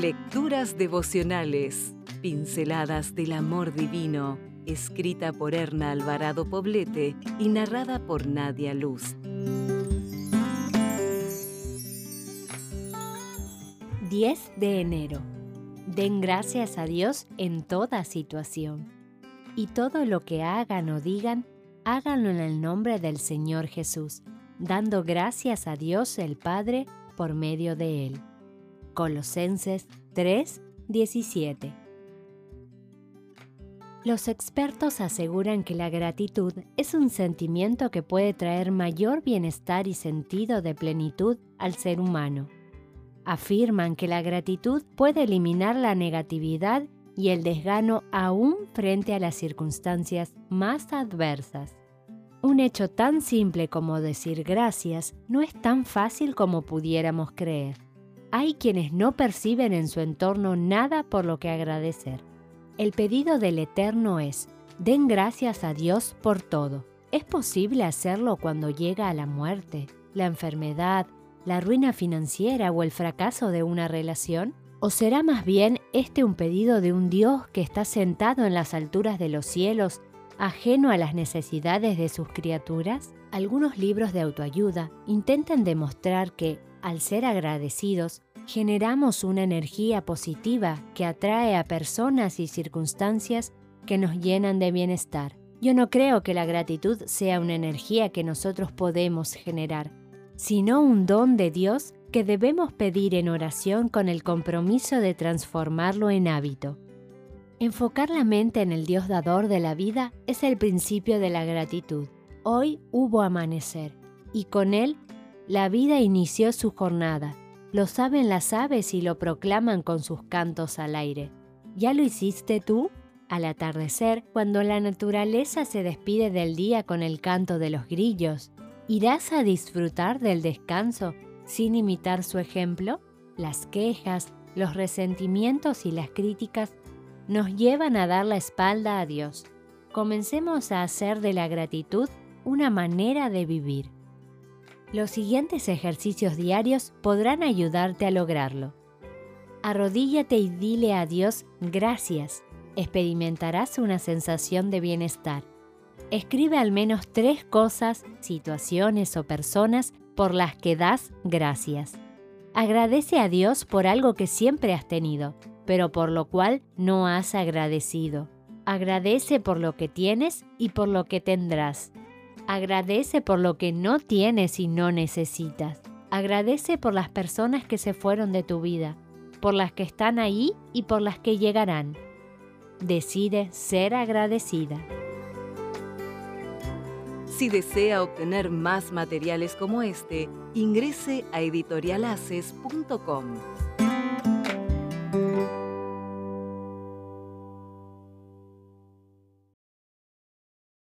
Lecturas devocionales, pinceladas del amor divino, escrita por Erna Alvarado Poblete y narrada por Nadia Luz. 10 de enero. Den gracias a Dios en toda situación. Y todo lo que hagan o digan, háganlo en el nombre del Señor Jesús, dando gracias a Dios el Padre por medio de Él. Colosenses 3, 17. Los expertos aseguran que la gratitud es un sentimiento que puede traer mayor bienestar y sentido de plenitud al ser humano. Afirman que la gratitud puede eliminar la negatividad y el desgano aún frente a las circunstancias más adversas. Un hecho tan simple como decir gracias no es tan fácil como pudiéramos creer hay quienes no perciben en su entorno nada por lo que agradecer. El pedido del Eterno es, den gracias a Dios por todo. ¿Es posible hacerlo cuando llega a la muerte, la enfermedad, la ruina financiera o el fracaso de una relación? ¿O será más bien este un pedido de un Dios que está sentado en las alturas de los cielos, ajeno a las necesidades de sus criaturas? Algunos libros de autoayuda intentan demostrar que, al ser agradecidos, generamos una energía positiva que atrae a personas y circunstancias que nos llenan de bienestar. Yo no creo que la gratitud sea una energía que nosotros podemos generar, sino un don de Dios que debemos pedir en oración con el compromiso de transformarlo en hábito. Enfocar la mente en el Dios dador de la vida es el principio de la gratitud. Hoy hubo amanecer y con él la vida inició su jornada lo saben las aves y lo proclaman con sus cantos al aire. ¿Ya lo hiciste tú? Al atardecer, cuando la naturaleza se despide del día con el canto de los grillos, ¿irás a disfrutar del descanso sin imitar su ejemplo? Las quejas, los resentimientos y las críticas nos llevan a dar la espalda a Dios. Comencemos a hacer de la gratitud una manera de vivir. Los siguientes ejercicios diarios podrán ayudarte a lograrlo. Arrodíllate y dile a Dios gracias. Experimentarás una sensación de bienestar. Escribe al menos tres cosas, situaciones o personas por las que das gracias. Agradece a Dios por algo que siempre has tenido, pero por lo cual no has agradecido. Agradece por lo que tienes y por lo que tendrás. Agradece por lo que no tienes y no necesitas. Agradece por las personas que se fueron de tu vida, por las que están ahí y por las que llegarán. Decide ser agradecida. Si desea obtener más materiales como este, ingrese a editorialaces.com.